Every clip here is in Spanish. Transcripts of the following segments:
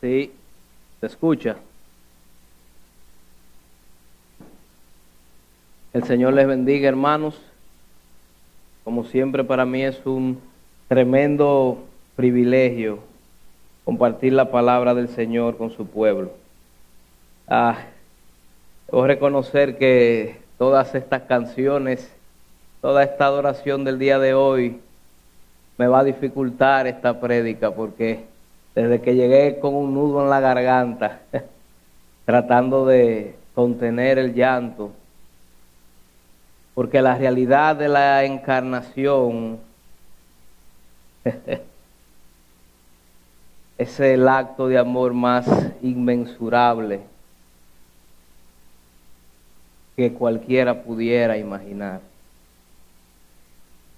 Sí, se escucha. El Señor les bendiga, hermanos. Como siempre, para mí es un tremendo privilegio compartir la palabra del Señor con su pueblo. Ah, debo reconocer que todas estas canciones, toda esta adoración del día de hoy, me va a dificultar esta prédica porque desde que llegué con un nudo en la garganta, tratando de contener el llanto, porque la realidad de la encarnación es el acto de amor más inmensurable que cualquiera pudiera imaginar.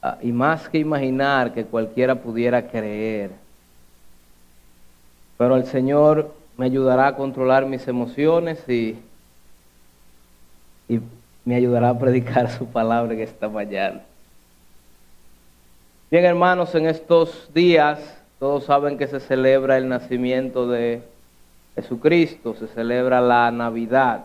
Ah, y más que imaginar que cualquiera pudiera creer. Pero el Señor me ayudará a controlar mis emociones y, y me ayudará a predicar su palabra en esta mañana. Bien, hermanos, en estos días todos saben que se celebra el nacimiento de Jesucristo, se celebra la Navidad.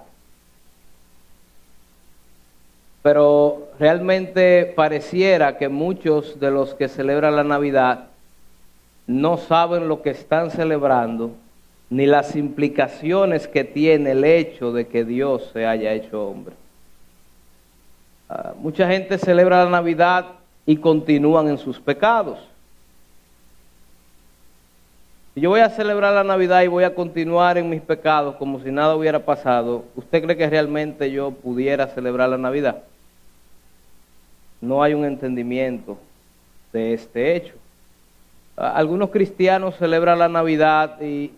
Pero realmente pareciera que muchos de los que celebran la Navidad no saben lo que están celebrando ni las implicaciones que tiene el hecho de que Dios se haya hecho hombre. Ah, mucha gente celebra la Navidad y continúan en sus pecados. Yo voy a celebrar la Navidad y voy a continuar en mis pecados como si nada hubiera pasado, ¿usted cree que realmente yo pudiera celebrar la Navidad? no hay un entendimiento de este hecho. Algunos cristianos celebran la Navidad y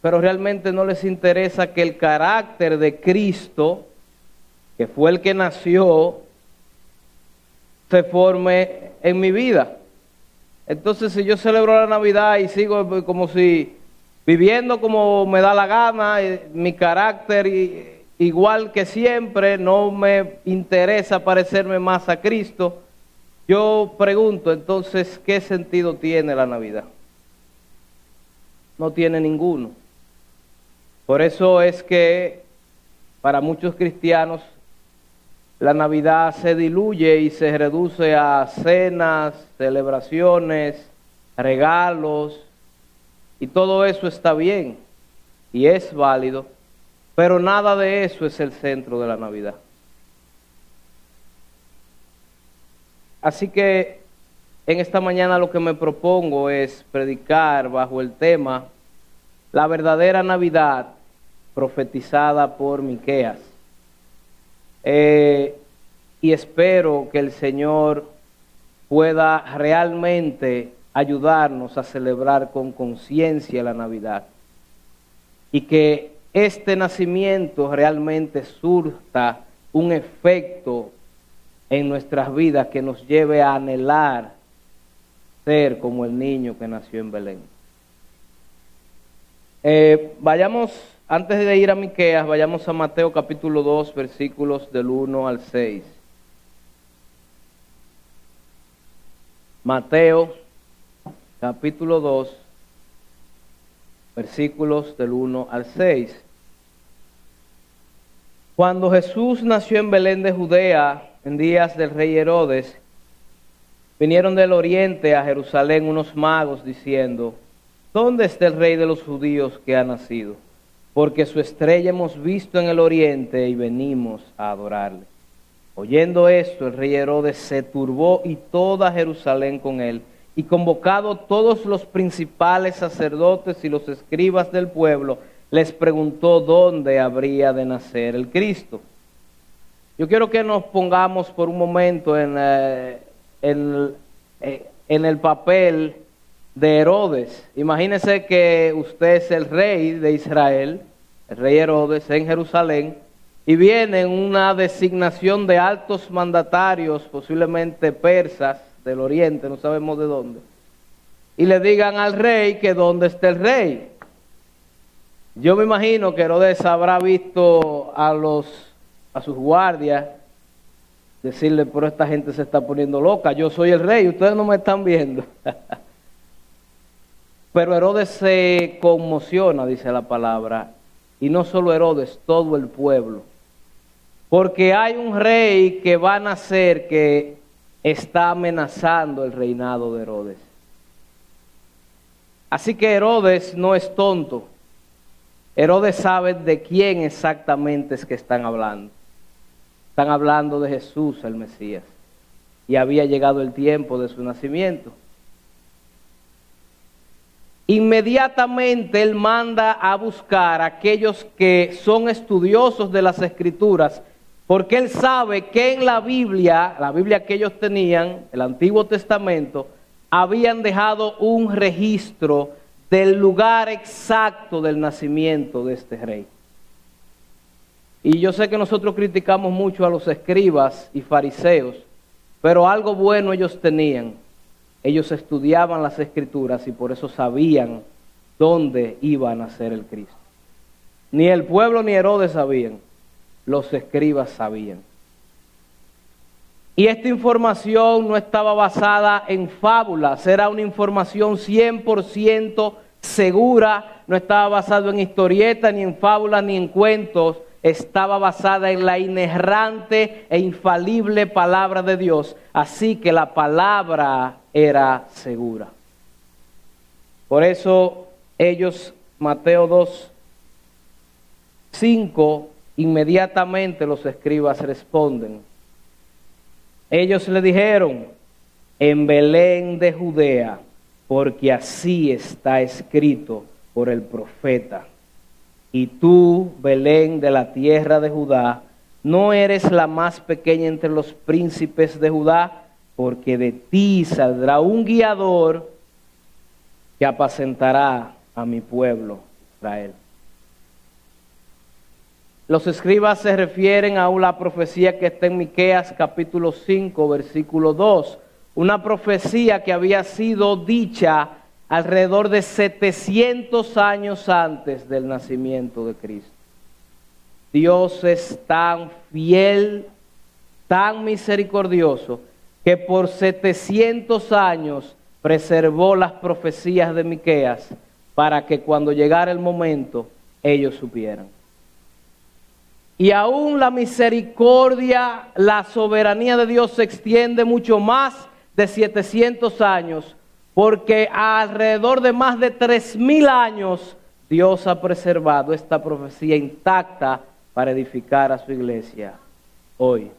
pero realmente no les interesa que el carácter de Cristo, que fue el que nació, se forme en mi vida. Entonces, si yo celebro la Navidad y sigo como si viviendo como me da la gana, mi carácter igual que siempre, no me interesa parecerme más a Cristo. Yo pregunto entonces, ¿qué sentido tiene la Navidad? No tiene ninguno. Por eso es que para muchos cristianos la Navidad se diluye y se reduce a cenas, celebraciones, regalos, y todo eso está bien y es válido pero nada de eso es el centro de la Navidad. Así que en esta mañana lo que me propongo es predicar bajo el tema la verdadera Navidad profetizada por Miqueas. Eh, y espero que el Señor pueda realmente ayudarnos a celebrar con conciencia la Navidad y que este nacimiento realmente surta un efecto en nuestras vidas que nos lleve a anhelar ser como el niño que nació en Belén. Eh, vayamos, antes de ir a Miqueas, vayamos a Mateo capítulo 2, versículos del 1 al 6. Mateo capítulo 2, versículos del 1 al 6. Cuando Jesús nació en Belén de Judea, en días del rey Herodes, vinieron del oriente a Jerusalén unos magos diciendo, ¿dónde está el rey de los judíos que ha nacido? Porque su estrella hemos visto en el oriente y venimos a adorarle. Oyendo esto, el rey Herodes se turbó y toda Jerusalén con él y convocado todos los principales sacerdotes y los escribas del pueblo, les preguntó dónde habría de nacer el Cristo. Yo quiero que nos pongamos por un momento en, eh, eh, en el papel de Herodes. Imagínese que usted es el rey de Israel, el rey Herodes en Jerusalén, y viene una designación de altos mandatarios, posiblemente persas, del oriente, no sabemos de dónde, y le digan al rey que dónde está el rey. Yo me imagino que Herodes habrá visto a los a sus guardias decirle, pero esta gente se está poniendo loca, yo soy el rey, ustedes no me están viendo. Pero Herodes se conmociona, dice la palabra, y no solo Herodes, todo el pueblo. Porque hay un rey que va a nacer que está amenazando el reinado de Herodes. Así que Herodes no es tonto. Herodes sabe de quién exactamente es que están hablando. Están hablando de Jesús, el Mesías. Y había llegado el tiempo de su nacimiento. Inmediatamente él manda a buscar a aquellos que son estudiosos de las escrituras, porque él sabe que en la Biblia, la Biblia que ellos tenían, el Antiguo Testamento, habían dejado un registro del lugar exacto del nacimiento de este rey. Y yo sé que nosotros criticamos mucho a los escribas y fariseos, pero algo bueno ellos tenían. Ellos estudiaban las escrituras y por eso sabían dónde iba a nacer el Cristo. Ni el pueblo ni Herodes sabían, los escribas sabían. Y esta información no estaba basada en fábulas, era una información 100% segura, no estaba basada en historietas, ni en fábulas, ni en cuentos, estaba basada en la inerrante e infalible palabra de Dios. Así que la palabra era segura. Por eso ellos, Mateo 2, 5, inmediatamente los escribas responden. Ellos le dijeron, en Belén de Judea, porque así está escrito por el profeta. Y tú, Belén de la tierra de Judá, no eres la más pequeña entre los príncipes de Judá, porque de ti saldrá un guiador que apacentará a mi pueblo Israel. Los escribas se refieren a la profecía que está en Miqueas capítulo 5, versículo 2, una profecía que había sido dicha alrededor de 700 años antes del nacimiento de Cristo. Dios es tan fiel, tan misericordioso, que por 700 años preservó las profecías de Miqueas para que cuando llegara el momento ellos supieran. Y aún la misericordia, la soberanía de Dios se extiende mucho más de 700 años, porque alrededor de más de 3000 años Dios ha preservado esta profecía intacta para edificar a su iglesia hoy.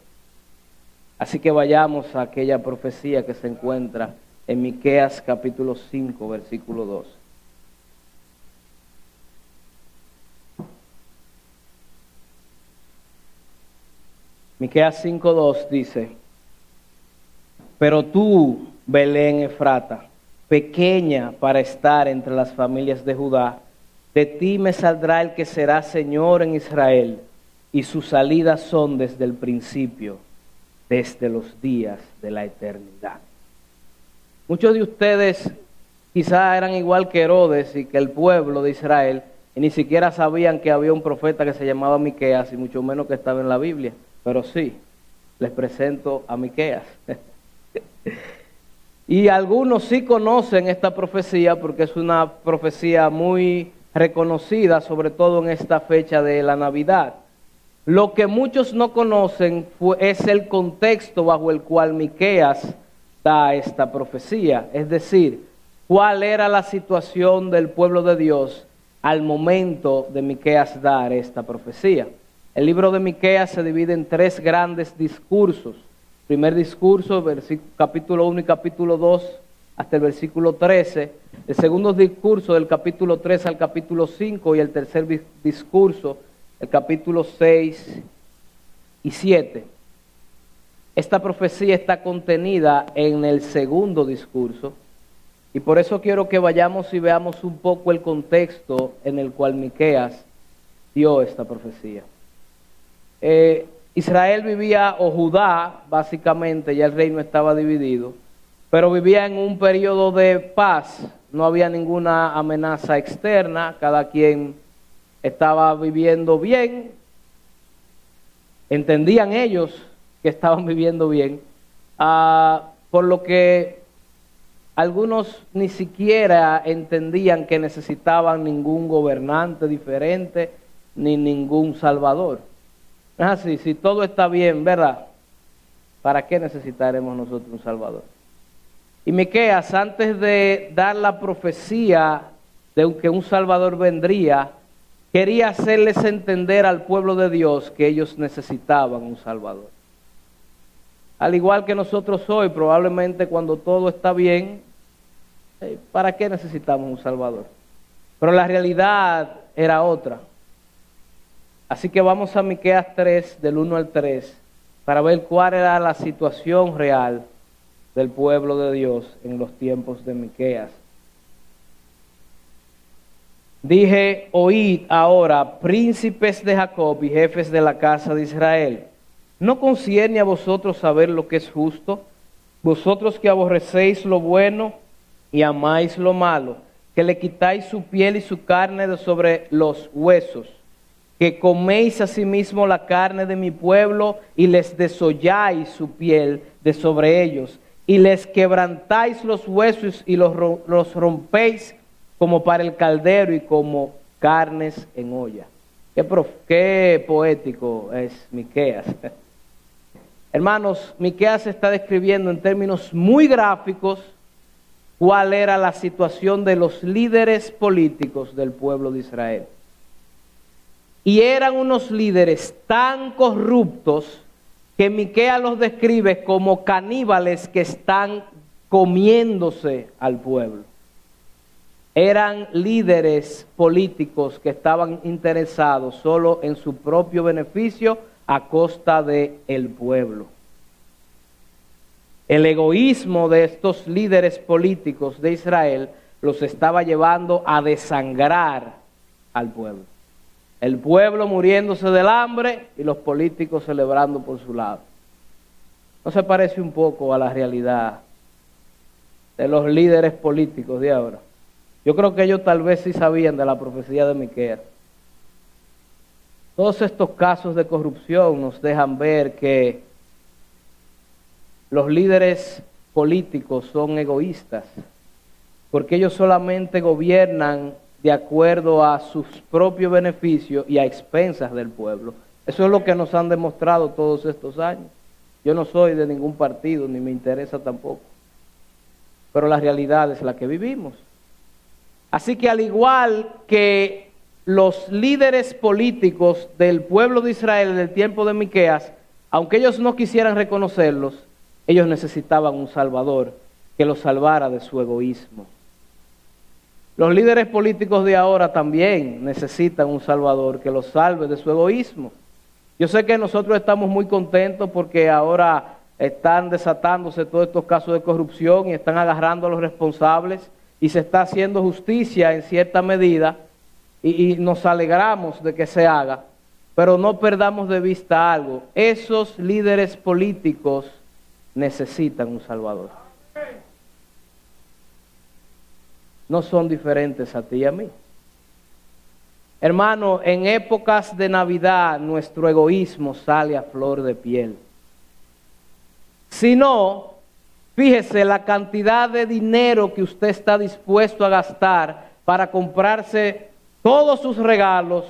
Así que vayamos a aquella profecía que se encuentra en Miqueas capítulo 5, versículo 2. Miqueas 5:2 dice: Pero tú, Belén Efrata, pequeña para estar entre las familias de Judá, de ti me saldrá el que será Señor en Israel, y sus salidas son desde el principio, desde los días de la eternidad. Muchos de ustedes quizá eran igual que Herodes y que el pueblo de Israel, y ni siquiera sabían que había un profeta que se llamaba Miqueas, y mucho menos que estaba en la Biblia. Pero sí, les presento a Miqueas. y algunos sí conocen esta profecía porque es una profecía muy reconocida, sobre todo en esta fecha de la Navidad. Lo que muchos no conocen es el contexto bajo el cual Miqueas da esta profecía, es decir, cuál era la situación del pueblo de Dios al momento de Miqueas dar esta profecía. El libro de Miqueas se divide en tres grandes discursos. Primer discurso, capítulo 1 y capítulo 2, hasta el versículo 13. El segundo discurso, del capítulo 3 al capítulo 5. Y el tercer discurso, el capítulo 6 y 7. Esta profecía está contenida en el segundo discurso. Y por eso quiero que vayamos y veamos un poco el contexto en el cual Miqueas dio esta profecía. Eh, Israel vivía, o Judá, básicamente, ya el reino estaba dividido, pero vivía en un periodo de paz, no había ninguna amenaza externa, cada quien estaba viviendo bien, entendían ellos que estaban viviendo bien, ah, por lo que algunos ni siquiera entendían que necesitaban ningún gobernante diferente ni ningún salvador. Así, si todo está bien, ¿verdad? ¿Para qué necesitaremos nosotros un salvador? Y Miqueas, antes de dar la profecía de que un salvador vendría, quería hacerles entender al pueblo de Dios que ellos necesitaban un salvador. Al igual que nosotros hoy, probablemente cuando todo está bien, eh, ¿para qué necesitamos un salvador? Pero la realidad era otra. Así que vamos a Miqueas 3 del 1 al 3 para ver cuál era la situación real del pueblo de Dios en los tiempos de Miqueas. Dije, oíd ahora, príncipes de Jacob y jefes de la casa de Israel. ¿No concierne a vosotros saber lo que es justo? Vosotros que aborrecéis lo bueno y amáis lo malo, que le quitáis su piel y su carne de sobre los huesos, que coméis asimismo la carne de mi pueblo y les desolláis su piel de sobre ellos, y les quebrantáis los huesos y los, los rompéis como para el caldero y como carnes en olla. Qué, qué poético es Miqueas. Hermanos, Miqueas está describiendo en términos muy gráficos cuál era la situación de los líderes políticos del pueblo de Israel. Y eran unos líderes tan corruptos que Miqueas los describe como caníbales que están comiéndose al pueblo eran líderes políticos que estaban interesados solo en su propio beneficio a costa del el pueblo. El egoísmo de estos líderes políticos de Israel los estaba llevando a desangrar al pueblo. El pueblo muriéndose del hambre y los políticos celebrando por su lado. ¿No se parece un poco a la realidad de los líderes políticos de ahora? Yo creo que ellos tal vez sí sabían de la profecía de Miqueas. Todos estos casos de corrupción nos dejan ver que los líderes políticos son egoístas, porque ellos solamente gobiernan de acuerdo a sus propios beneficios y a expensas del pueblo. Eso es lo que nos han demostrado todos estos años. Yo no soy de ningún partido, ni me interesa tampoco. Pero la realidad es la que vivimos. Así que al igual que los líderes políticos del pueblo de Israel en el tiempo de Miqueas, aunque ellos no quisieran reconocerlos, ellos necesitaban un salvador que los salvara de su egoísmo. Los líderes políticos de ahora también necesitan un salvador que los salve de su egoísmo. Yo sé que nosotros estamos muy contentos porque ahora están desatándose todos estos casos de corrupción y están agarrando a los responsables y se está haciendo justicia en cierta medida y, nos alegramos de que se haga, pero no perdamos de vista algo. Esos líderes políticos necesitan un Salvador. No son diferentes a ti y a mí. Hermano, en épocas de Navidad nuestro egoísmo sale a flor de piel. Si no, Fíjese la cantidad de dinero que usted está dispuesto a gastar para comprarse todos sus regalos,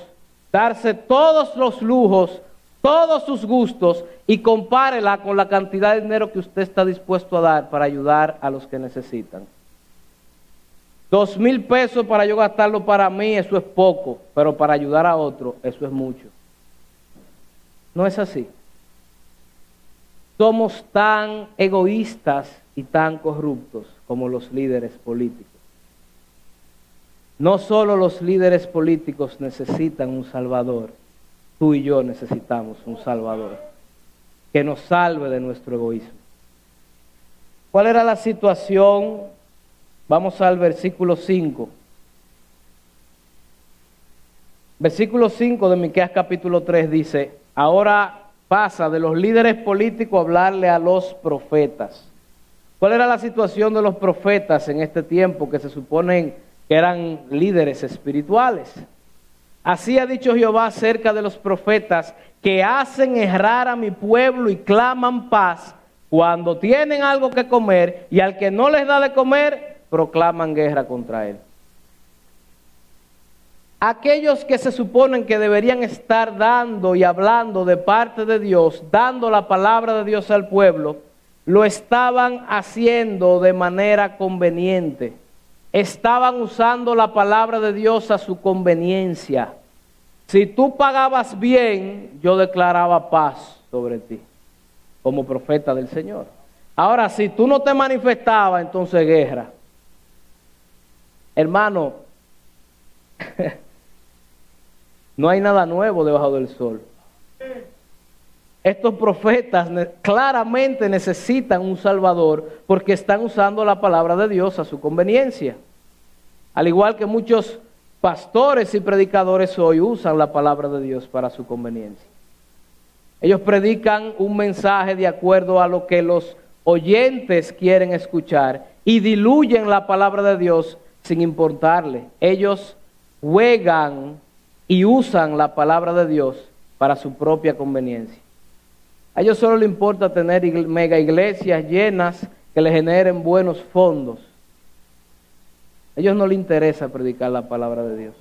darse todos los lujos, todos sus gustos y compárela con la cantidad de dinero que usted está dispuesto a dar para ayudar a los que necesitan. Dos mil pesos para yo gastarlo para mí, eso es poco, pero para ayudar a otro, eso es mucho. No es así somos tan egoístas y tan corruptos como los líderes políticos. No solo los líderes políticos necesitan un salvador, tú y yo necesitamos un salvador que nos salve de nuestro egoísmo. ¿Cuál era la situación? Vamos al versículo 5. Versículo 5 de Miqueas capítulo 3 dice, ahora pasa de los líderes políticos a hablarle a los profetas. ¿Cuál era la situación de los profetas en este tiempo que se suponen que eran líderes espirituales? Así ha dicho Jehová acerca de los profetas que hacen errar a mi pueblo y claman paz, cuando tienen algo que comer y al que no les da de comer, proclaman guerra contra él. Aquellos que se suponen que deberían estar dando y hablando de parte de Dios, dando la palabra de Dios al pueblo, lo estaban haciendo de manera conveniente. Estaban usando la palabra de Dios a su conveniencia. Si tú pagabas bien, yo declaraba paz sobre ti como profeta del Señor. Ahora, si tú no te manifestabas, entonces guerra. Hermano, no hay nada nuevo debajo del sol. Estos profetas claramente necesitan un Salvador porque están usando la palabra de Dios a su conveniencia. Al igual que muchos pastores y predicadores hoy usan la palabra de Dios para su conveniencia. Ellos predican un mensaje de acuerdo a lo que los oyentes quieren escuchar y diluyen la palabra de Dios sin importarle. Ellos juegan y usan la palabra de Dios para su propia conveniencia. A ellos solo les importa tener mega iglesias llenas que le generen buenos fondos. A ellos no les interesa predicar la palabra de Dios.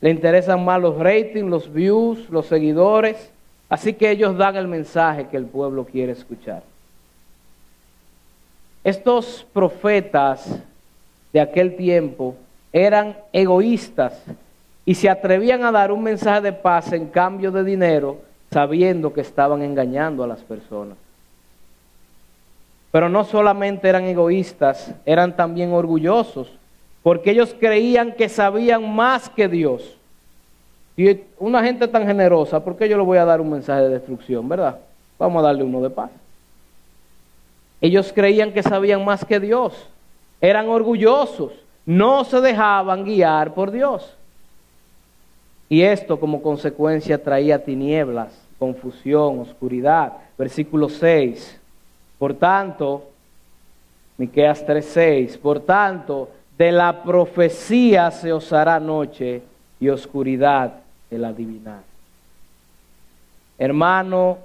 Le interesan más los ratings, los views, los seguidores Así que ellos dan el mensaje que el pueblo quiere escuchar. Estos profetas de aquel tiempo eran egoístas y se atrevían a dar un mensaje de paz en cambio de dinero, sabiendo que estaban engañando a las personas. Pero no solamente eran egoístas, eran también orgullosos, porque ellos creían que sabían más que Dios. Si una gente tan generosa, ¿por qué yo le voy a dar un mensaje de destrucción, verdad? Vamos a darle uno de paz. Ellos creían que sabían más que Dios, eran orgullosos, no se dejaban guiar por Dios. Y esto como consecuencia traía tinieblas, confusión, oscuridad. Versículo 6. Por tanto, Miqueas 3:6, por tanto, de la profecía se os hará noche y oscuridad el adivinar. Hermano,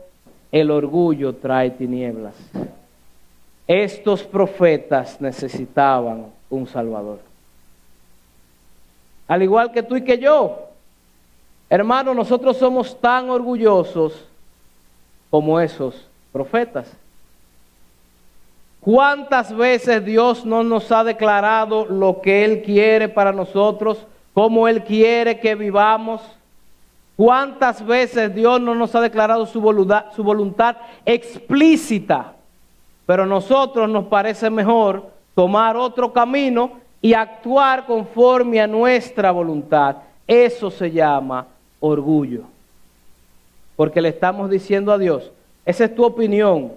el orgullo trae tinieblas. Estos profetas necesitaban un Salvador. Al igual que tú y que yo. Hermano, nosotros somos tan orgullosos como esos profetas. ¿Cuántas veces Dios no nos ha declarado lo que Él quiere para nosotros, cómo Él quiere que vivamos? ¿Cuántas veces Dios no nos ha declarado su voluntad, su voluntad explícita? Pero a nosotros nos parece mejor tomar otro camino y actuar conforme a nuestra voluntad. Eso se llama orgullo. Porque le estamos diciendo a Dios, esa es tu opinión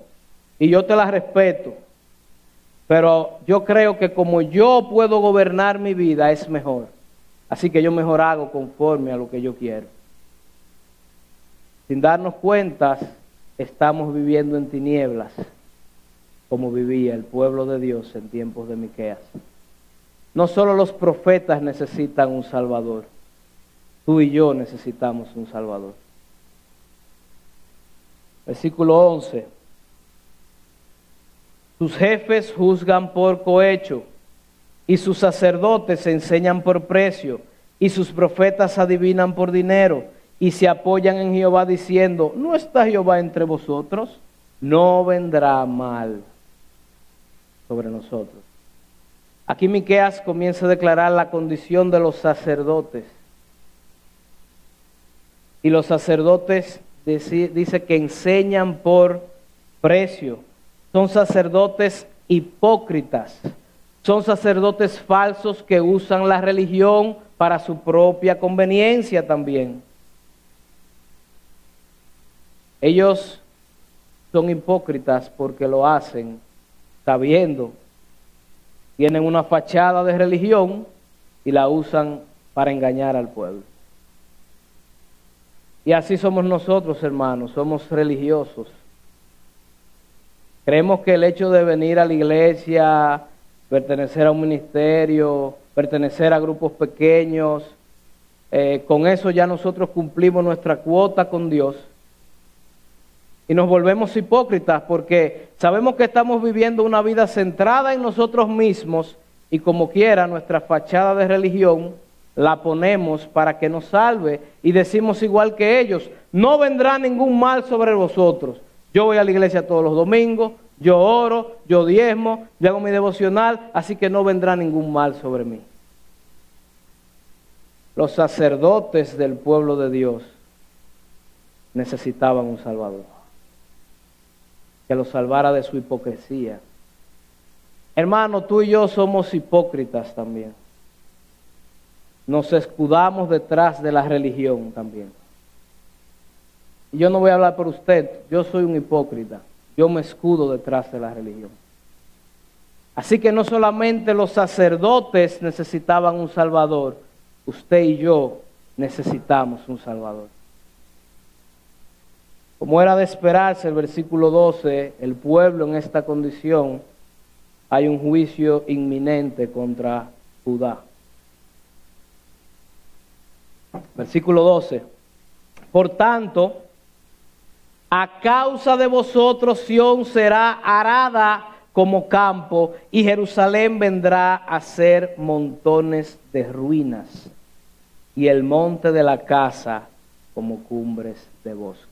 y yo te la respeto. Pero yo creo que como yo puedo gobernar mi vida es mejor. Así que yo mejor hago conforme a lo que yo quiero. Sin darnos cuenta, estamos viviendo en tinieblas, como vivía el pueblo de Dios en tiempos de Miqueas. No solo los profetas necesitan un Salvador, tú y yo necesitamos un Salvador. Versículo 11. Sus jefes juzgan por cohecho y sus sacerdotes enseñan por precio y sus profetas adivinan por dinero y se apoyan en Jehová diciendo, ¿no está Jehová entre vosotros? No vendrá mal sobre nosotros. Aquí Miqueas comienza a declarar la condición de los sacerdotes. Y los sacerdotes dice que enseñan por precio. Son sacerdotes hipócritas. Son sacerdotes falsos que usan la religión para su propia conveniencia también. Ellos son hipócritas porque lo hacen sabiendo. Tienen una fachada de religión y la usan para engañar al pueblo. Y así somos nosotros, hermanos, somos religiosos. Creemos que el hecho de venir a la iglesia, pertenecer a un ministerio, pertenecer a grupos pequeños, eh, con eso ya nosotros cumplimos nuestra cuota con Dios y nos volvemos hipócritas porque sabemos que estamos viviendo una vida centrada en nosotros mismos y como quiera nuestra fachada de religión la ponemos para que nos salve y decimos igual que ellos, no vendrá ningún mal sobre vosotros. Yo voy a la iglesia todos los domingos, yo oro, yo diezmo, yo hago mi devocional, así que no vendrá ningún mal sobre mí. Los sacerdotes del pueblo de Dios necesitaban un Salvador, que los salvara de su hipocresía. Hermano, tú y yo somos hipócritas también. Nos escudamos detrás de la religión también. Yo no voy a hablar por usted, yo soy un hipócrita. Yo me escudo detrás de la religión. Así que no solamente los sacerdotes necesitaban un Salvador, usted y yo necesitamos un Salvador. Como era de esperarse, el versículo 12, el pueblo en esta condición, hay un juicio inminente contra Judá. Versículo 12. Por tanto, a causa de vosotros Sión será arada como campo y Jerusalén vendrá a ser montones de ruinas y el monte de la casa como cumbres de bosque.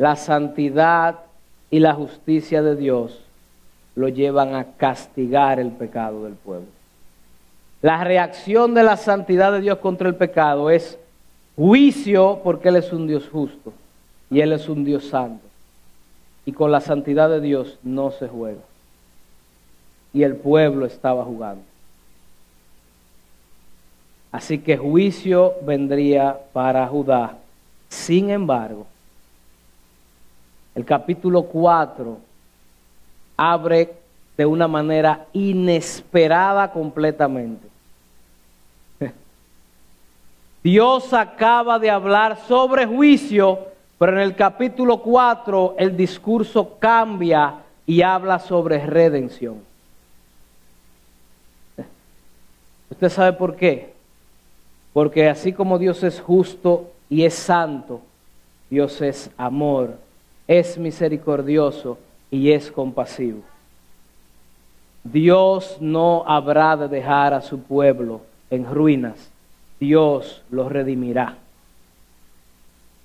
La santidad y la justicia de Dios lo llevan a castigar el pecado del pueblo. La reacción de la santidad de Dios contra el pecado es juicio porque Él es un Dios justo y Él es un Dios santo. Y con la santidad de Dios no se juega. Y el pueblo estaba jugando. Así que juicio vendría para Judá. Sin embargo, el capítulo 4 abre de una manera inesperada completamente. Dios acaba de hablar sobre juicio, pero en el capítulo 4 el discurso cambia y habla sobre redención. ¿Usted sabe por qué? Porque así como Dios es justo y es santo, Dios es amor es misericordioso y es compasivo. Dios no habrá de dejar a su pueblo en ruinas. Dios lo redimirá.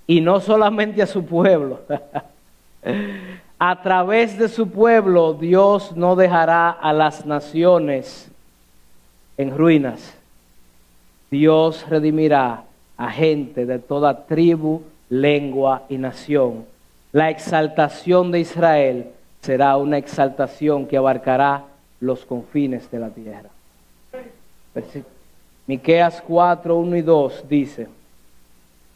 Y no solamente a su pueblo. a través de su pueblo Dios no dejará a las naciones en ruinas. Dios redimirá a gente de toda tribu, lengua y nación la exaltación de Israel será una exaltación que abarcará los confines de la tierra. Miqueas 4, 1 y 2 dice: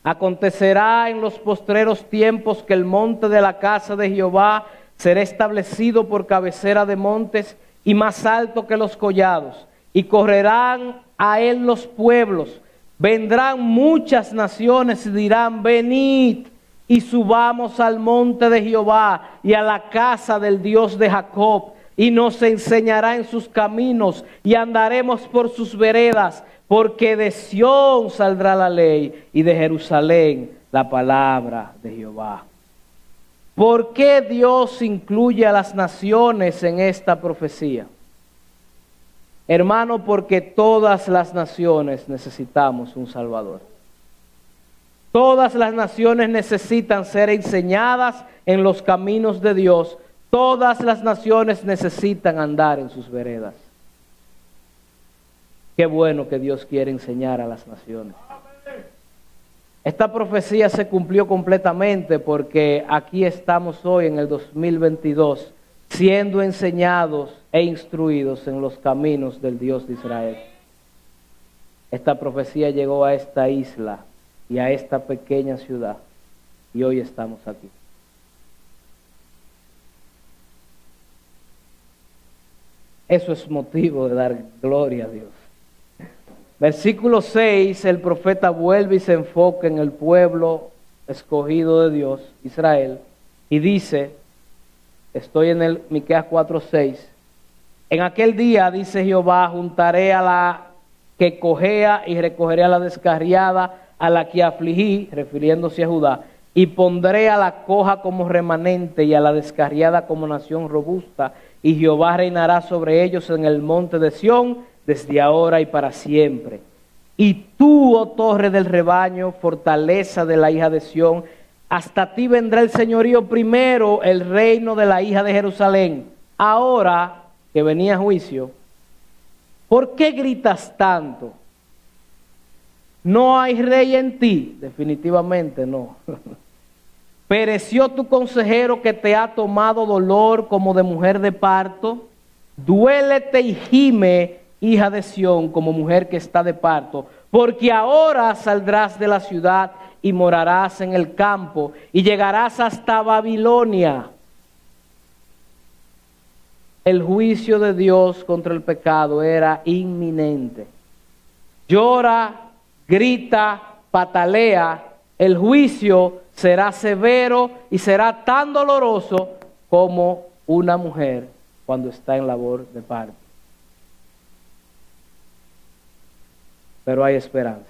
Acontecerá en los postreros tiempos que el monte de la casa de Jehová será establecido por cabecera de montes y más alto que los collados, y correrán a él los pueblos. Vendrán muchas naciones y dirán: Venid y subamos al monte de Jehová y a la casa del Dios de Jacob, y nos enseñará en sus caminos y andaremos por sus veredas, porque de Sión saldrá la ley y de Jerusalén la palabra de Jehová. ¿Por qué Dios incluye a las naciones en esta profecía? Hermano, porque todas las naciones necesitamos un Salvador. Todas las naciones necesitan ser enseñadas en los caminos de Dios. Todas las naciones necesitan andar en sus veredas. Qué bueno que Dios quiere enseñar a las naciones. Esta profecía se cumplió completamente porque aquí estamos hoy en el 2022 siendo enseñados e instruidos en los caminos del Dios de Israel. Esta profecía llegó a esta isla y a esta pequeña ciudad. Y hoy estamos aquí. Eso es motivo de dar gloria a Dios. Versículo 6, el profeta vuelve y se enfoca en el pueblo escogido de Dios, Israel, y dice, estoy en el Miqueas 4:6, en aquel día dice Jehová, juntaré a la que cojea y recogeré a la descarriada, a la que afligí, refiriéndose a Judá, y pondré a la coja como remanente y a la descarriada como nación robusta, y Jehová reinará sobre ellos en el monte de Sión desde ahora y para siempre. Y tú, oh torre del rebaño, fortaleza de la hija de Sión, hasta ti vendrá el señorío primero, el reino de la hija de Jerusalén. Ahora que venía juicio, ¿por qué gritas tanto? ¿No hay rey en ti? Definitivamente no. ¿Pereció tu consejero que te ha tomado dolor como de mujer de parto? Duélete y gime, hija de Sión, como mujer que está de parto, porque ahora saldrás de la ciudad y morarás en el campo y llegarás hasta Babilonia. El juicio de Dios contra el pecado era inminente. Llora, grita, patalea, el juicio será severo y será tan doloroso como una mujer cuando está en labor de parto. Pero hay esperanza.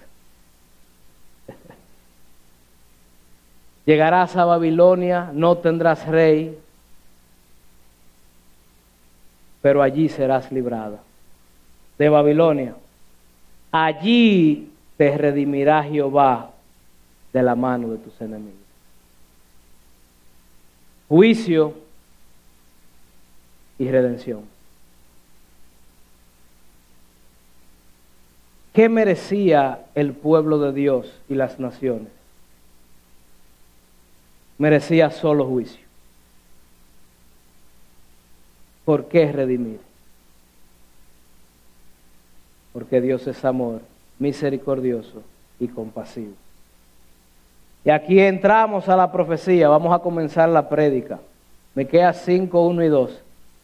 Llegarás a Babilonia, no tendrás rey, pero allí serás librada. De Babilonia. Allí te redimirá Jehová de la mano de tus enemigos. Juicio y redención. ¿Qué merecía el pueblo de Dios y las naciones? Merecía solo juicio. ¿Por qué redimir? Porque Dios es amor, misericordioso y compasivo. Y aquí entramos a la profecía, vamos a comenzar la prédica. Me queda 5, 1 y 2.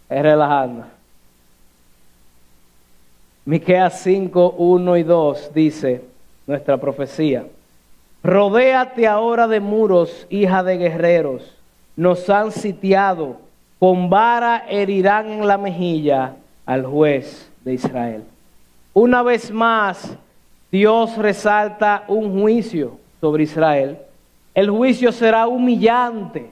Es relajando. Miqueas 5, 1 y 2 dice nuestra profecía. Rodéate ahora de muros, hija de guerreros. Nos han sitiado. Con vara herirán en la mejilla al juez de Israel. Una vez más, Dios resalta un juicio sobre Israel el juicio será humillante,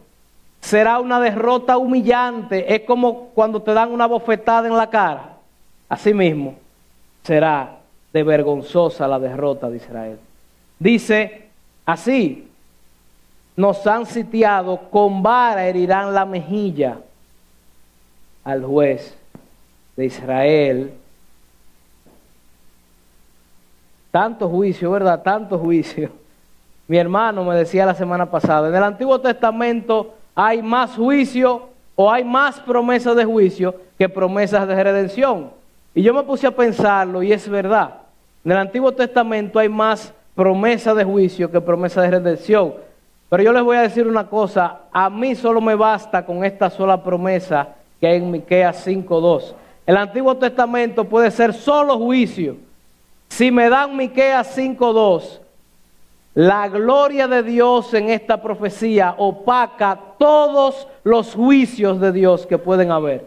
será una derrota humillante. Es como cuando te dan una bofetada en la cara. Así mismo será de vergonzosa la derrota de Israel. Dice así, nos han sitiado, con vara herirán la mejilla al juez de Israel. Tanto juicio, ¿verdad? Tanto juicio mi hermano me decía la semana pasada, en el Antiguo Testamento hay más juicio o hay más promesas de juicio que promesas de redención. Y yo me puse a pensarlo y es verdad. En el Antiguo Testamento hay más promesas de juicio que promesas de redención. Pero yo les voy a decir una cosa, a mí solo me basta con esta sola promesa que hay en Miqueas 5:2. El Antiguo Testamento puede ser solo juicio. Si me dan Miqueas 5:2, la gloria de Dios en esta profecía opaca todos los juicios de Dios que pueden haber.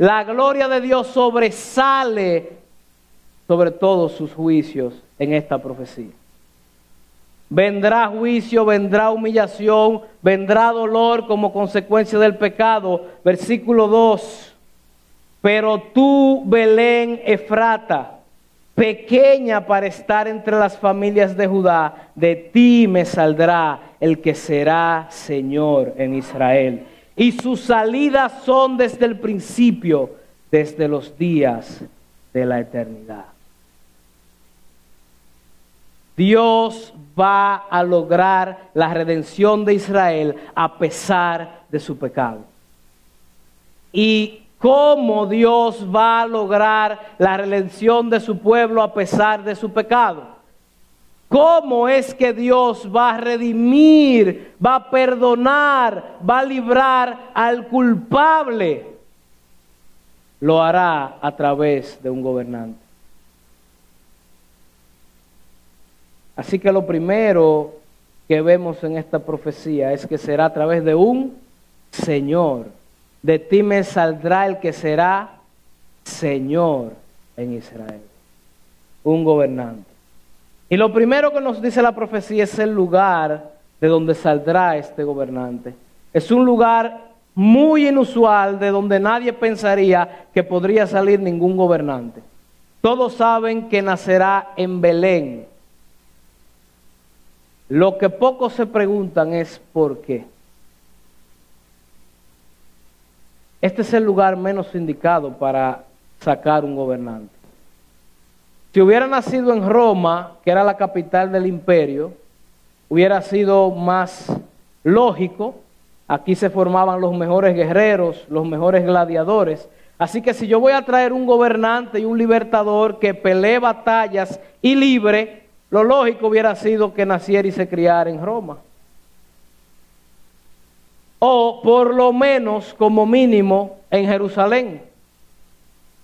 La gloria de Dios sobresale sobre todos sus juicios en esta profecía. Vendrá juicio, vendrá humillación, vendrá dolor como consecuencia del pecado. Versículo 2. Pero tú, Belén Efrata, pequeña para estar entre las familias de Judá, de ti me saldrá el que será Señor en Israel. Y sus salidas son desde el principio, desde los días de la eternidad. Dios va a lograr la redención de Israel a pesar de su pecado. Y cómo Dios va a lograr la redención de su pueblo a pesar de su pecado. ¿Cómo es que Dios va a redimir, va a perdonar, va a librar al culpable? Lo hará a través de un gobernante. Así que lo primero que vemos en esta profecía es que será a través de un Señor de ti me saldrá el que será Señor en Israel, un gobernante. Y lo primero que nos dice la profecía es el lugar de donde saldrá este gobernante. Es un lugar muy inusual de donde nadie pensaría que podría salir ningún gobernante. Todos saben que nacerá en Belén. Lo que pocos se preguntan es por qué. Este es el lugar menos indicado para sacar un gobernante. Si hubiera nacido en Roma, que era la capital del imperio, hubiera sido más lógico. Aquí se formaban los mejores guerreros, los mejores gladiadores. Así que si yo voy a traer un gobernante y un libertador que pelee batallas y libre, lo lógico hubiera sido que naciera y se criara en Roma. O por lo menos, como mínimo, en Jerusalén,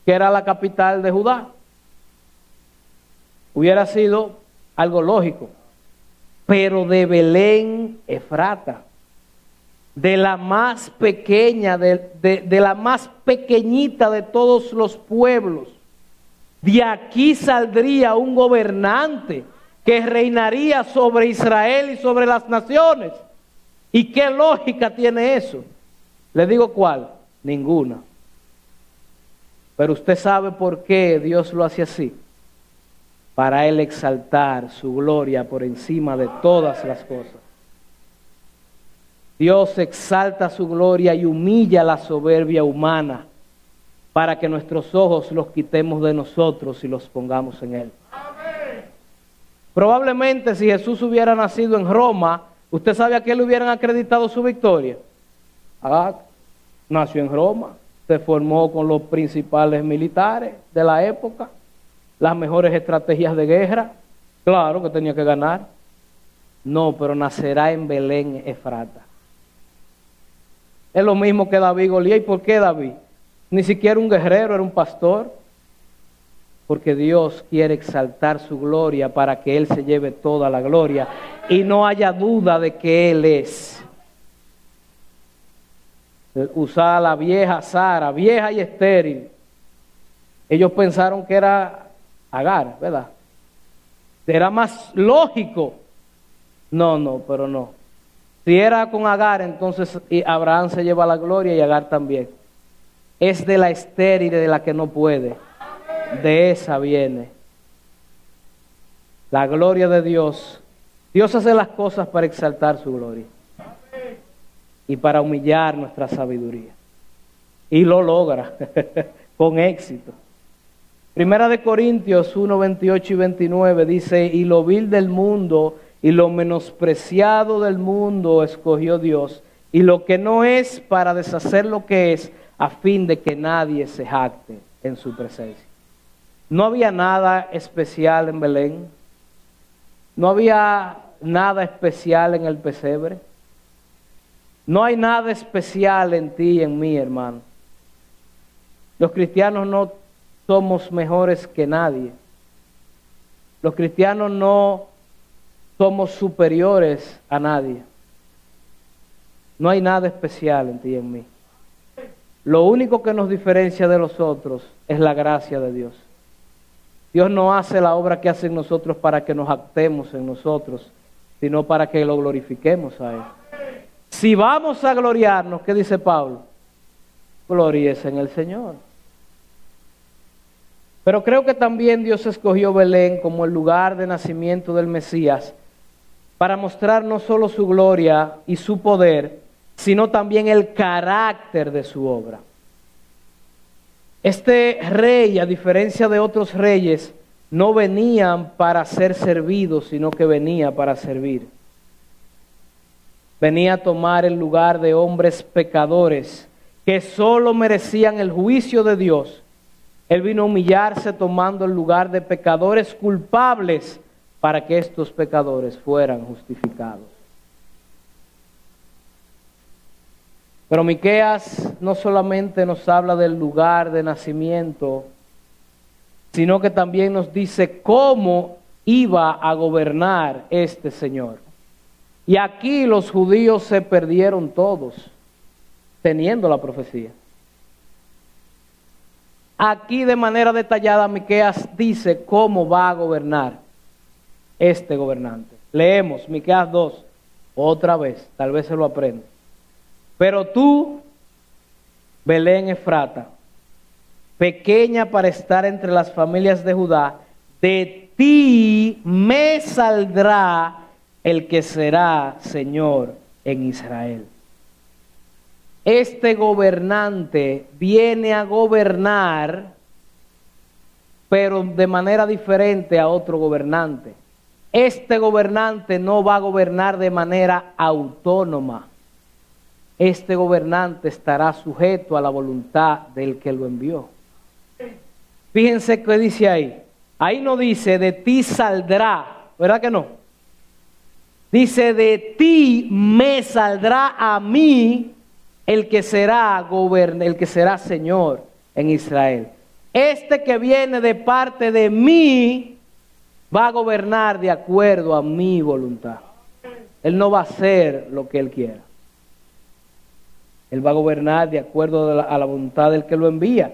que era la capital de Judá hubiera sido algo lógico. Pero de Belén, Efrata, de la más pequeña, de, de, la más pequeñita de todos los pueblos, de aquí saldría un gobernante que reinaría sobre Israel y sobre las naciones. ¿Y qué lógica tiene eso? Le digo cuál, ninguna. Pero usted sabe por qué Dios lo hace así para Él exaltar su gloria por encima de todas las cosas. Dios exalta su gloria y humilla la soberbia humana para que nuestros ojos los quitemos de nosotros y los pongamos en Él. Probablemente si Jesús hubiera nacido en Roma, ¿usted sabe a qué le hubieran acreditado su victoria? Nació en Roma, se formó con los principales militares de la época las mejores estrategias de guerra. Claro que tenía que ganar. No, pero nacerá en Belén, Efrata. Es lo mismo que David Goliat. ¿Y por qué David? Ni siquiera un guerrero, era un pastor. Porque Dios quiere exaltar su gloria para que Él se lleve toda la gloria y no haya duda de que Él es. Usar la vieja Sara, vieja y estéril. Ellos pensaron que era Agar, ¿verdad? Era más lógico. No, no, pero no. Si era con Agar, entonces Abraham se lleva la gloria y Agar también. Es de la estéril de la que no puede. De esa viene. La gloria de Dios. Dios hace las cosas para exaltar su gloria. Y para humillar nuestra sabiduría. Y lo logra con éxito. Primera de Corintios 1, 28 y 29 dice, y lo vil del mundo y lo menospreciado del mundo escogió Dios, y lo que no es para deshacer lo que es, a fin de que nadie se jacte en su presencia. No había nada especial en Belén, no había nada especial en el pesebre, no hay nada especial en ti y en mí, hermano. Los cristianos no somos mejores que nadie. Los cristianos no somos superiores a nadie. No hay nada especial en ti y en mí. Lo único que nos diferencia de los otros es la gracia de Dios. Dios no hace la obra que hace en nosotros para que nos actemos en nosotros, sino para que lo glorifiquemos a Él. Si vamos a gloriarnos, ¿qué dice Pablo? Gloríese en el Señor. Pero creo que también Dios escogió Belén como el lugar de nacimiento del Mesías para mostrar no solo su gloria y su poder, sino también el carácter de su obra. Este rey, a diferencia de otros reyes, no venían para ser servidos, sino que venía para servir. Venía a tomar el lugar de hombres pecadores que solo merecían el juicio de Dios él vino a humillarse tomando el lugar de pecadores culpables para que estos pecadores fueran justificados. Pero Miqueas no solamente nos habla del lugar de nacimiento, sino que también nos dice cómo iba a gobernar este Señor. Y aquí los judíos se perdieron todos, teniendo la profecía. Aquí de manera detallada Miqueas dice cómo va a gobernar. este gobernante. Leemos Miqueas 2, otra vez, tal vez se lo aprende. Pero tú, Belén Efrata, pequeña para estar entre las familias de Judá, de ti me saldrá el que será Señor en Israel. Este gobernante viene a gobernar, pero de manera diferente a otro gobernante. Este gobernante no va a gobernar de manera autónoma. Este gobernante estará sujeto a la voluntad del que lo envió. Fíjense qué dice ahí. Ahí no dice de ti saldrá, ¿verdad que no? Dice de ti me saldrá a mí el que será gobern el que será Señor en Israel. Este que viene de parte de mí va a gobernar de acuerdo a mi voluntad. Él no va a hacer lo que él quiera. Él va a gobernar de acuerdo a la voluntad del que lo envía.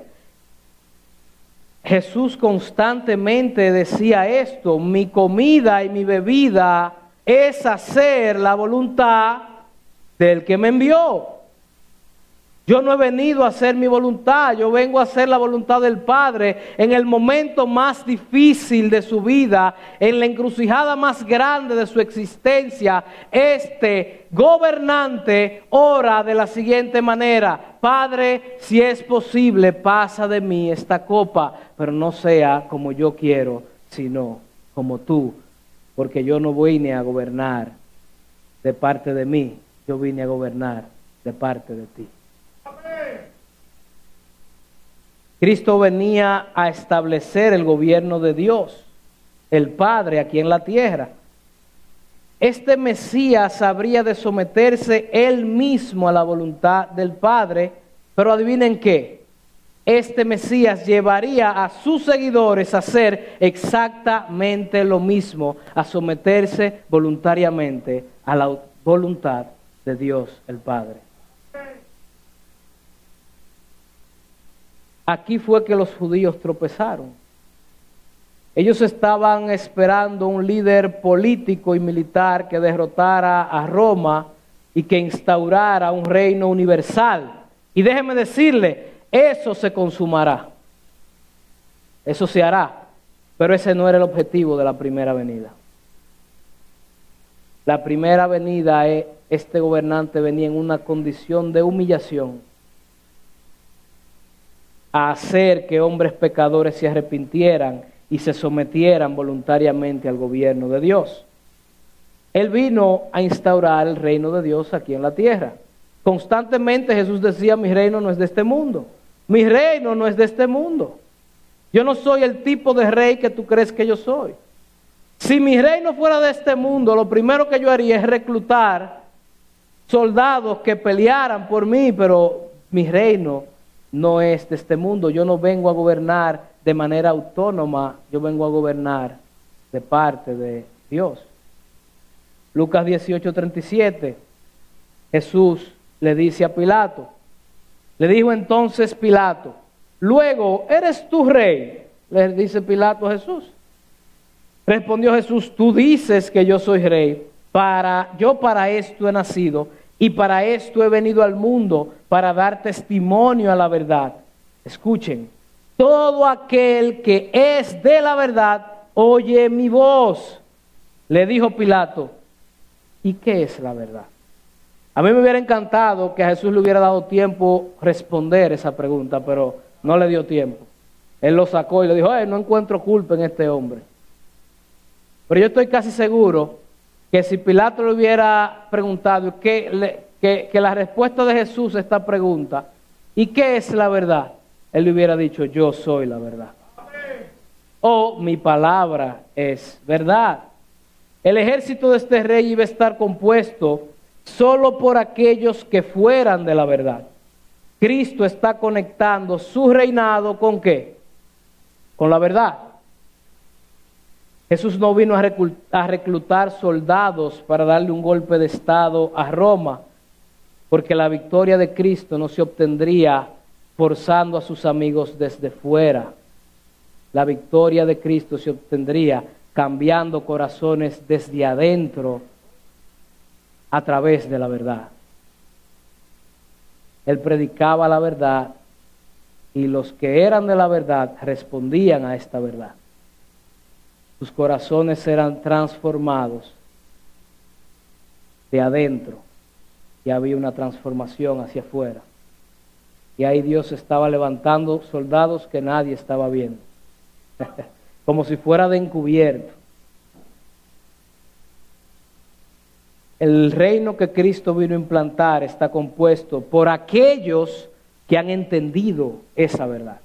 Jesús constantemente decía esto, mi comida y mi bebida es hacer la voluntad del que me envió. Yo no he venido a hacer mi voluntad, yo vengo a hacer la voluntad del Padre en el momento más difícil de su vida, en la encrucijada más grande de su existencia. Este gobernante ora de la siguiente manera, Padre, si es posible, pasa de mí esta copa, pero no sea como yo quiero, sino como tú, porque yo no vine a gobernar de parte de mí, yo vine a gobernar de parte de ti. Cristo venía a establecer el gobierno de Dios, el Padre aquí en la tierra. Este Mesías habría de someterse él mismo a la voluntad del Padre, pero adivinen qué, este Mesías llevaría a sus seguidores a hacer exactamente lo mismo, a someterse voluntariamente a la voluntad de Dios el Padre. Aquí fue que los judíos tropezaron. Ellos estaban esperando un líder político y militar que derrotara a Roma y que instaurara un reino universal. Y déjeme decirle, eso se consumará. Eso se hará. Pero ese no era el objetivo de la primera venida. La primera venida, es, este gobernante venía en una condición de humillación a hacer que hombres pecadores se arrepintieran y se sometieran voluntariamente al gobierno de Dios. Él vino a instaurar el reino de Dios aquí en la tierra. Constantemente Jesús decía, mi reino no es de este mundo. Mi reino no es de este mundo. Yo no soy el tipo de rey que tú crees que yo soy. Si mi reino fuera de este mundo, lo primero que yo haría es reclutar soldados que pelearan por mí, pero mi reino no es de este mundo. Yo no vengo a gobernar de manera autónoma, yo vengo a gobernar de parte de Dios. Lucas 18, 37, Jesús le dice a Pilato, le dijo entonces Pilato, luego, ¿eres tú rey? Le dice Pilato a Jesús. Respondió Jesús, tú dices que yo soy rey, para, yo para esto he nacido y para esto he venido al mundo, para dar testimonio a la verdad. Escuchen, todo aquel que es de la verdad, oye mi voz. Le dijo Pilato, ¿y qué es la verdad? A mí me hubiera encantado que a Jesús le hubiera dado tiempo responder esa pregunta, pero no le dio tiempo. Él lo sacó y le dijo, no encuentro culpa en este hombre. Pero yo estoy casi seguro que si Pilato le hubiera preguntado que, la respuesta de Jesús a esta pregunta, ¿y qué es la verdad? Él le hubiera dicho, yo soy la verdad. O mi palabra es verdad. El ejército de este rey iba a estar compuesto solo por aquellos que fueran de la verdad. Cristo está conectando su reinado con qué? Con la verdad. Jesús no vino a reclutar soldados para darle un golpe de Estado a Roma, porque la victoria de Cristo no se obtendría forzando a sus amigos desde fuera. La victoria de Cristo se obtendría cambiando corazones desde adentro a través de la verdad. Él predicaba la verdad y los que eran de la verdad respondían a esta verdad. Sus corazones eran transformados de adentro y había una transformación hacia afuera. Y ahí Dios estaba levantando soldados que nadie estaba viendo, como si fuera de encubierto. El reino que Cristo vino a implantar está compuesto por aquellos que han entendido esa verdad.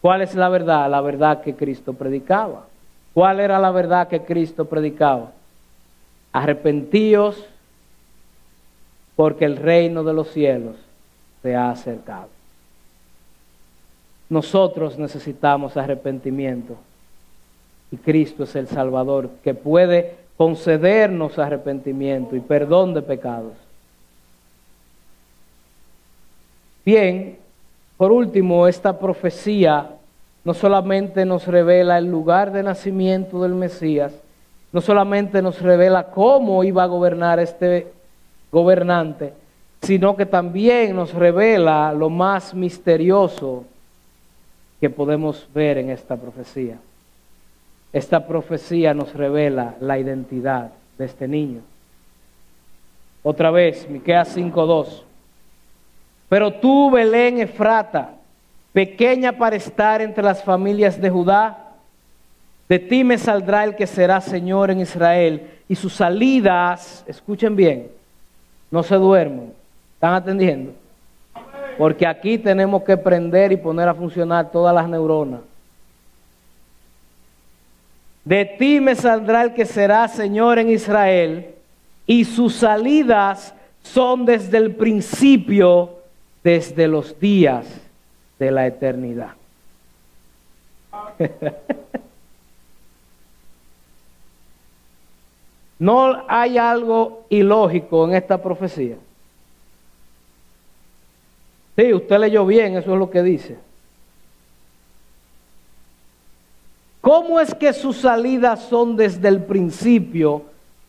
¿Cuál es la verdad? La verdad que Cristo predicaba. ¿Cuál era la verdad que Cristo predicaba? Arrepentíos porque el reino de los cielos se ha acercado. Nosotros necesitamos arrepentimiento y Cristo es el Salvador que puede concedernos arrepentimiento y perdón de pecados. Bien, por último, esta profecía no solamente nos revela el lugar de nacimiento del Mesías, no solamente nos revela cómo iba a gobernar este gobernante, sino que también nos revela lo más misterioso que podemos ver en esta profecía. Esta profecía nos revela la identidad de este niño. Otra vez, Miqueas 5:2. Pero tú, Belén Efrata, pequeña para estar entre las familias de Judá, de ti me saldrá el que será Señor en Israel, y sus salidas, escuchen bien, no se duermen, están atendiendo, porque aquí tenemos que prender y poner a funcionar todas las neuronas. De ti me saldrá el que será Señor en Israel, y sus salidas son desde el principio, desde los días de la eternidad. no hay algo ilógico en esta profecía. Sí, usted leyó bien, eso es lo que dice. ¿Cómo es que sus salidas son desde el principio,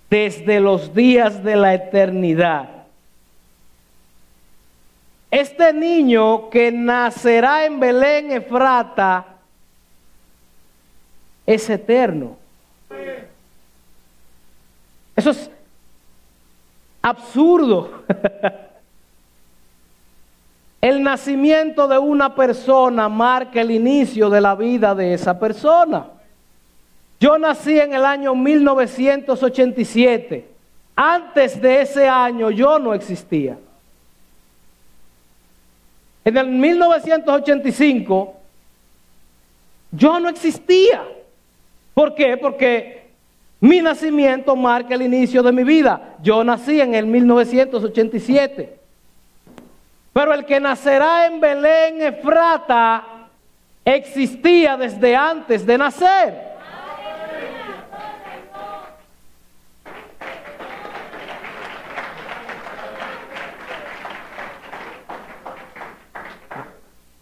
desde los días de la eternidad? Este niño que nacerá en Belén Efrata es eterno. Eso es absurdo. El nacimiento de una persona marca el inicio de la vida de esa persona. Yo nací en el año 1987. Antes de ese año yo no existía. En el 1985 yo no existía. ¿Por qué? Porque mi nacimiento marca el inicio de mi vida. Yo nací en el 1987. Pero el que nacerá en Belén, Efrata, existía desde antes de nacer.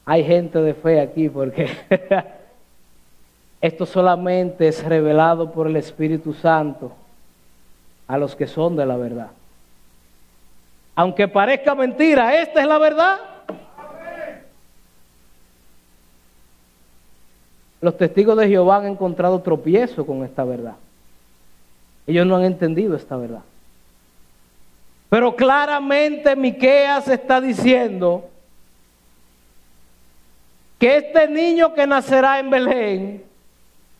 Hay gente de fe aquí porque esto solamente es revelado por el Espíritu Santo a los que son de la verdad. Aunque parezca mentira, esta es la verdad. Los testigos de Jehová han encontrado tropiezo con esta verdad. Ellos no han entendido esta verdad. Pero claramente Miqueas está diciendo que este niño que nacerá en Belén,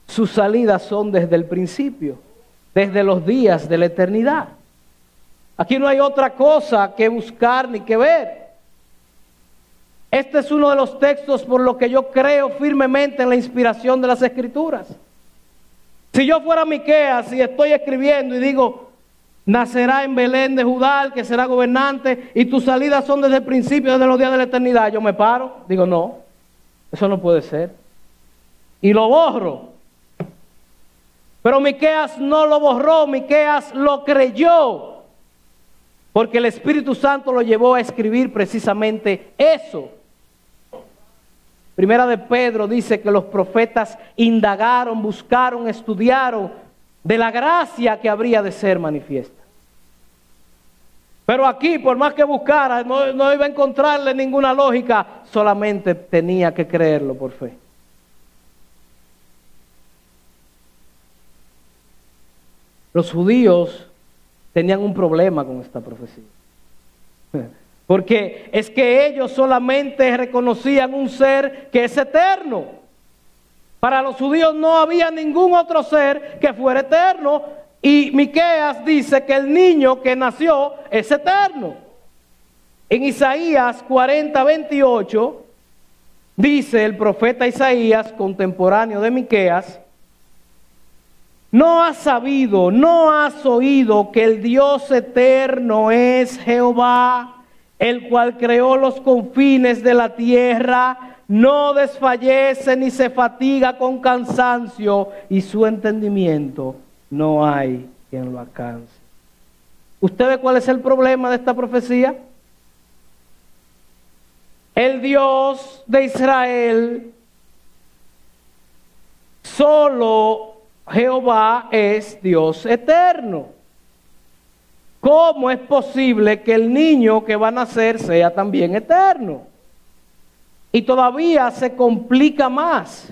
sus salidas son desde el principio, desde los días de la eternidad. Aquí no hay otra cosa que buscar ni que ver. Este es uno de los textos por lo que yo creo firmemente en la inspiración de las escrituras. Si yo fuera Miqueas y estoy escribiendo y digo, nacerá en Belén de Judá, que será gobernante, y tus salidas son desde el principio, desde los días de la eternidad, yo me paro, digo, no, eso no puede ser. Y lo borro. Pero Miqueas no lo borró, Miqueas lo creyó. Porque el Espíritu Santo lo llevó a escribir precisamente eso. Primera de Pedro dice que los profetas indagaron, buscaron, estudiaron de la gracia que habría de ser manifiesta. Pero aquí, por más que buscara, no, iba a encontrarle ninguna lógica, solamente tenía que creerlo por fe. Los judíos tenían un problema con esta profecía. Porque es que ellos solamente reconocían un ser que es eterno. Para los judíos no había ningún otro ser que fuera eterno. Y Miqueas dice que el niño que nació es eterno. En Isaías 40, 28, dice el profeta Isaías, contemporáneo de Miqueas, no has sabido, no has oído que el Dios eterno es Jehová el cual creó los confines de la tierra, no desfallece ni se fatiga con cansancio, y su entendimiento no hay quien lo alcance. ¿Usted ve cuál es el problema de esta profecía? El Dios de Israel, solo Jehová es Dios eterno. ¿Cómo es posible que el niño que va a nacer sea también eterno? Y todavía se complica más,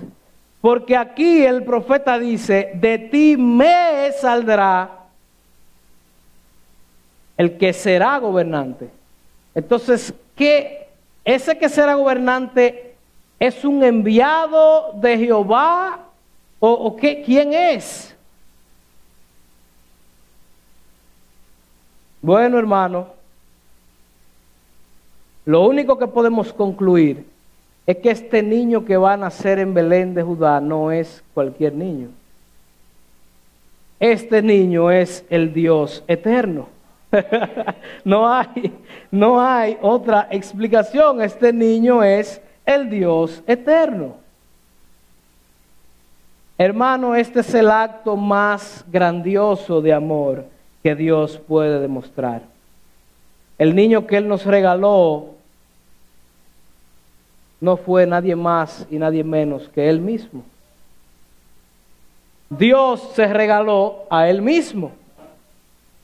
porque aquí el profeta dice, de ti me saldrá el que será gobernante. Entonces, ¿qué? Ese que será gobernante es un enviado de Jehová o, qué? ¿Quién es? Bueno, hermano, lo único que podemos concluir es que este niño que va a nacer en Belén de Judá no es cualquier niño. Este niño es el Dios eterno. no hay, no hay otra explicación. Este niño es el Dios eterno. Hermano, este es el acto más grandioso de amor que Dios puede demostrar. El niño que Él nos regaló no fue nadie más y nadie menos que Él mismo. Dios se regaló a Él mismo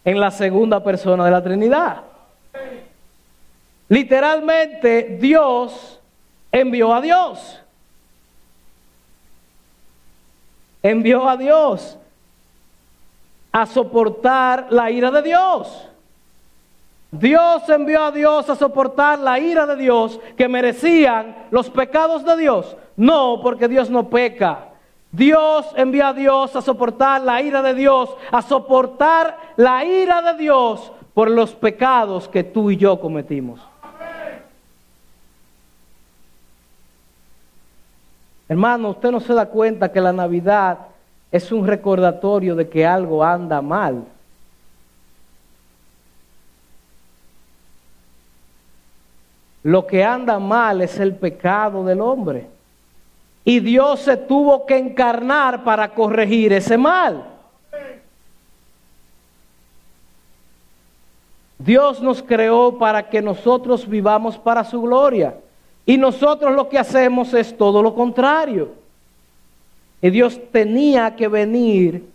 en la segunda persona de la Trinidad. Literalmente Dios envió a Dios. Envió a Dios a soportar la ira de Dios. Dios envió a Dios a soportar la ira de Dios que merecían los pecados de Dios. No, porque Dios no peca. Dios envió a Dios a soportar la ira de Dios, a soportar la ira de Dios por los pecados que tú y yo cometimos. Hermano, usted no se da cuenta que la Navidad es un recordatorio de que algo anda mal. Lo que anda mal es el pecado del hombre. Y Dios se tuvo que encarnar para corregir ese mal. Dios nos creó para que nosotros vivamos para su gloria. Y nosotros lo que hacemos es todo lo contrario. Y Dios tenía que venir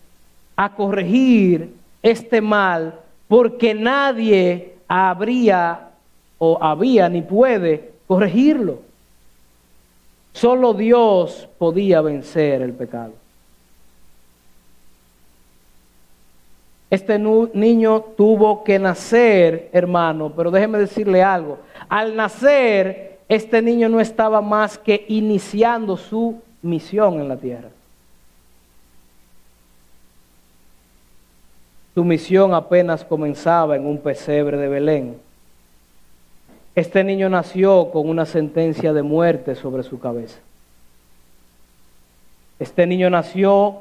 a corregir este mal porque nadie habría o había ni puede corregirlo. Solo Dios podía vencer el pecado. Este niño tuvo que nacer, hermano, pero déjeme decirle algo. Al nacer, este niño no estaba más que iniciando su misión en la tierra. Su misión apenas comenzaba en un pesebre de Belén. Este niño nació con una sentencia de muerte sobre su cabeza. Este niño nació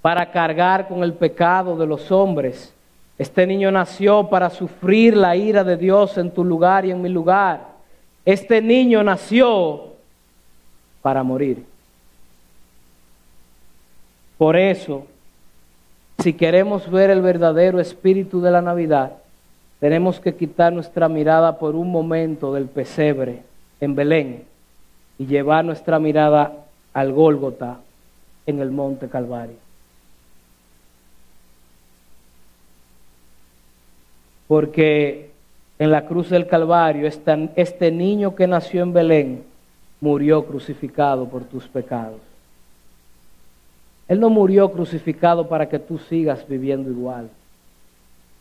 para cargar con el pecado de los hombres. Este niño nació para sufrir la ira de Dios en tu lugar y en mi lugar. Este niño nació para morir. Por eso, si queremos ver el verdadero espíritu de la Navidad, tenemos que quitar nuestra mirada por un momento del pesebre en Belén y llevar nuestra mirada al Gólgota en el monte Calvario. Porque en la cruz del Calvario este niño que nació en Belén murió crucificado por tus pecados. Él no murió crucificado para que tú sigas viviendo igual.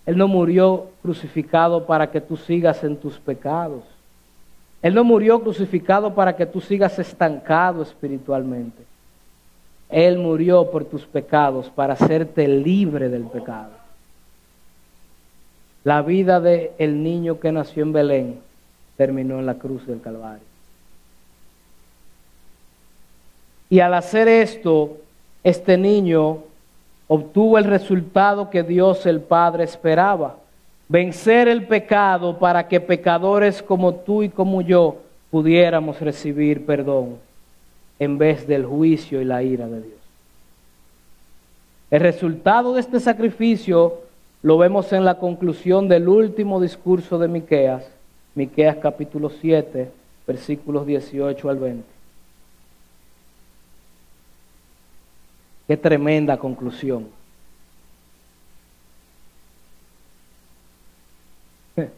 Él no murió crucificado para que tú sigas en tus pecados. Él no murió crucificado para que tú sigas estancado espiritualmente. Él murió por tus pecados para hacerte libre del pecado. La vida del el niño que nació en Belén terminó en la cruz del Calvario. Y al hacer esto, este niño obtuvo el resultado que Dios el Padre esperaba, vencer el pecado para que pecadores como tú y como yo pudiéramos recibir perdón en vez del juicio y la ira de Dios. El resultado de este sacrificio lo vemos en la conclusión del último discurso de Miqueas, Miqueas capítulo 7, versículos 18 al 20. Qué tremenda conclusión.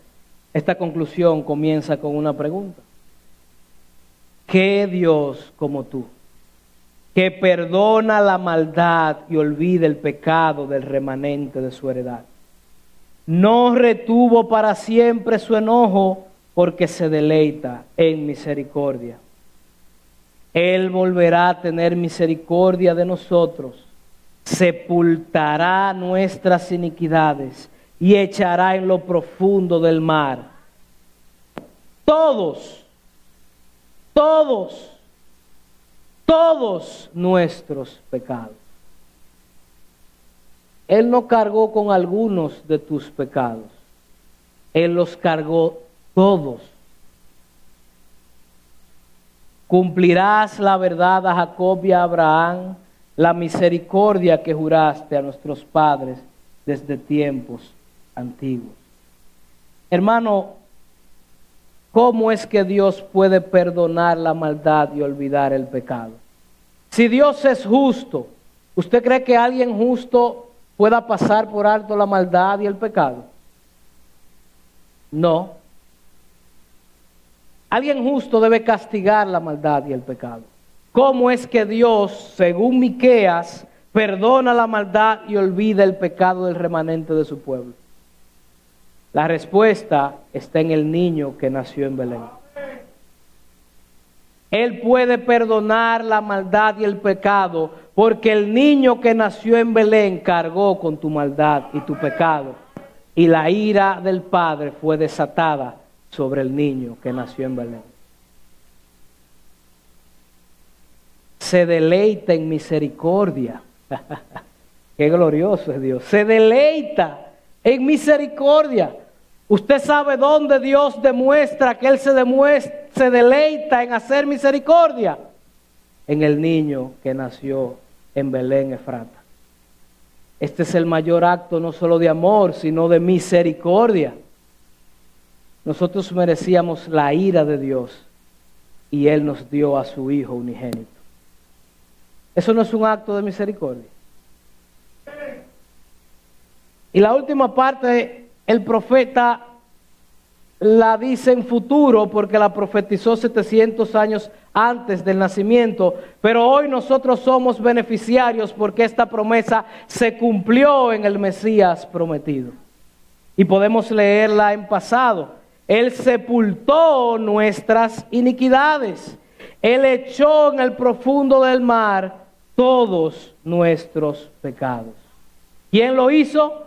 Esta conclusión comienza con una pregunta. ¿Qué Dios como tú, que perdona la maldad y olvida el pecado del remanente de su heredad? No retuvo para siempre su enojo porque se deleita en misericordia. Él volverá a tener misericordia de nosotros, sepultará nuestras iniquidades y echará en lo profundo del mar todos, todos, todos nuestros pecados. Él no cargó con algunos de tus pecados, Él los cargó todos Cumplirás la verdad a Jacob y a Abraham, la misericordia que juraste a nuestros padres desde tiempos antiguos. Hermano, ¿cómo es que Dios puede perdonar la maldad y olvidar el pecado? Si Dios es justo, ¿usted cree que alguien justo pueda pasar por alto la maldad y el pecado? No. Alguien justo debe castigar la maldad y el pecado. ¿Cómo es que Dios, según Miqueas, perdona la maldad y olvida el pecado del remanente de su pueblo? La respuesta está en el niño que nació en Belén. Él puede perdonar la maldad y el pecado porque el niño que nació en Belén cargó con tu maldad y tu pecado. Y la ira del Padre fue desatada sobre el niño que nació en Belén. Se deleita en misericordia. Qué glorioso es Dios. Se deleita en misericordia. Usted sabe dónde Dios demuestra que Él se, demuestra, se deleita en hacer misericordia. En el niño que nació en Belén, Efrata. Este es el mayor acto no solo de amor, sino de misericordia. Nosotros merecíamos la ira de Dios y Él nos dio a su Hijo unigénito. Eso no es un acto de misericordia. Y la última parte, el profeta la dice en futuro porque la profetizó 700 años antes del nacimiento, pero hoy nosotros somos beneficiarios porque esta promesa se cumplió en el Mesías prometido. Y podemos leerla en pasado. Él sepultó nuestras iniquidades. Él echó en el profundo del mar todos nuestros pecados. ¿Quién lo hizo?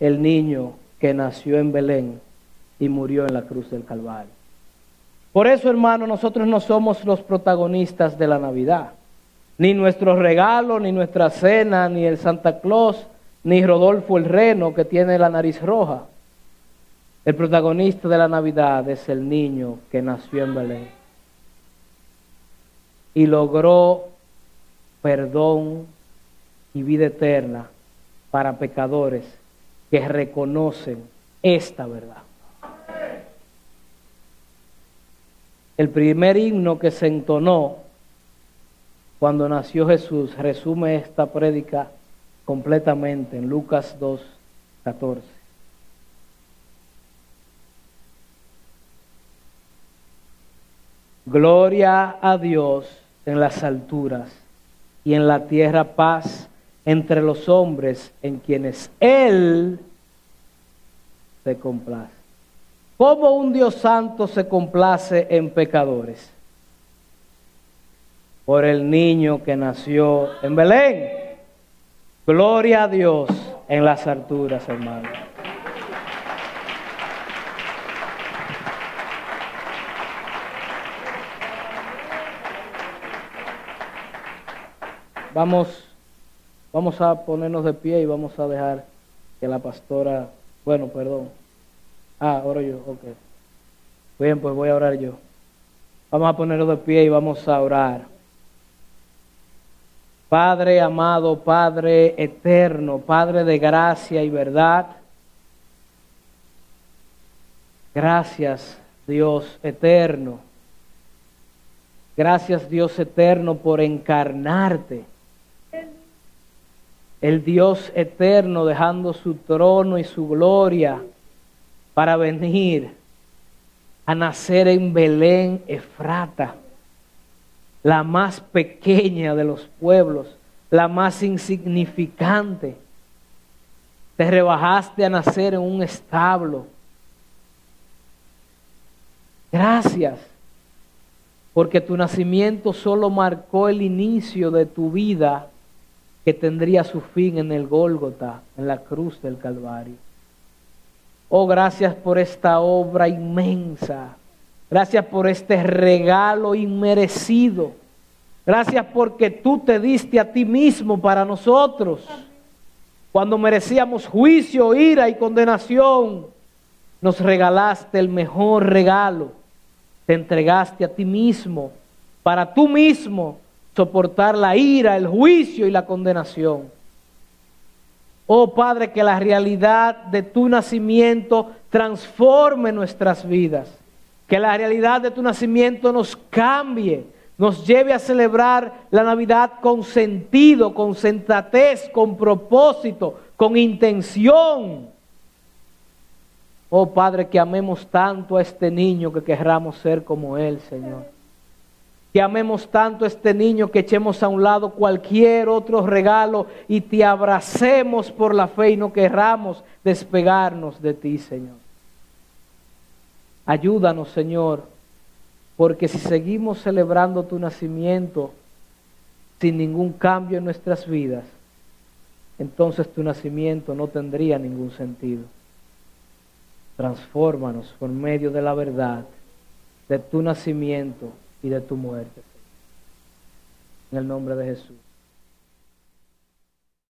El niño que nació en Belén y murió en la cruz del Calvario. Por eso, hermano, nosotros no somos los protagonistas de la Navidad. Ni nuestro regalo, ni nuestra cena, ni el Santa Claus, ni Rodolfo el Reno que tiene la nariz roja. El protagonista de la Navidad es el niño que nació en Belén y logró perdón y vida eterna para pecadores que reconocen esta verdad. el primer himno que se entonó cuando nació Jesús resume esta prédica completamente en Lucas 2, 14. Gloria a Dios en las alturas y en la tierra paz entre los hombres en quienes Él se complace. ¿Cómo un Dios santo se complace en pecadores? Por el niño que nació en Belén. Gloria a Dios en las alturas, hermano. Vamos, vamos a ponernos de pie y vamos a dejar que la pastora, bueno, perdón. Ah, oro yo, ok. Bien, pues voy a orar yo. Vamos a ponernos de pie y vamos a orar. Padre amado, Padre eterno, Padre de gracia y verdad. Gracias, Dios eterno. Gracias, Dios eterno, por encarnarte el Dios eterno dejando su trono y su gloria para venir a nacer en Belén, Efrata, la más pequeña de los pueblos, la más insignificante. Te rebajaste a nacer en un establo. Gracias, porque tu nacimiento solo marcó el inicio de tu vida que tendría su fin en el Gólgota, en la cruz del Calvario. Oh, gracias por esta obra inmensa. Gracias por este regalo inmerecido. Gracias porque tú te diste a ti mismo para nosotros. Cuando merecíamos juicio, ira y condenación, nos regalaste el mejor regalo. Te entregaste a ti mismo para tú mismo soportar la ira, el juicio y la condenación. Oh Padre, que la realidad de tu nacimiento transforme nuestras vidas. Que la realidad de tu nacimiento nos cambie, nos lleve a celebrar la Navidad con sentido, con sensatez, con propósito, con intención. Oh Padre, que amemos tanto a este niño que querramos ser como Él, Señor que amemos tanto a este niño que echemos a un lado cualquier otro regalo y te abracemos por la fe y no querramos despegarnos de ti, Señor. Ayúdanos, Señor, porque si seguimos celebrando tu nacimiento sin ningún cambio en nuestras vidas, entonces tu nacimiento no tendría ningún sentido. Transfórmanos por medio de la verdad de tu nacimiento y de tu muerte. En el nombre de Jesús.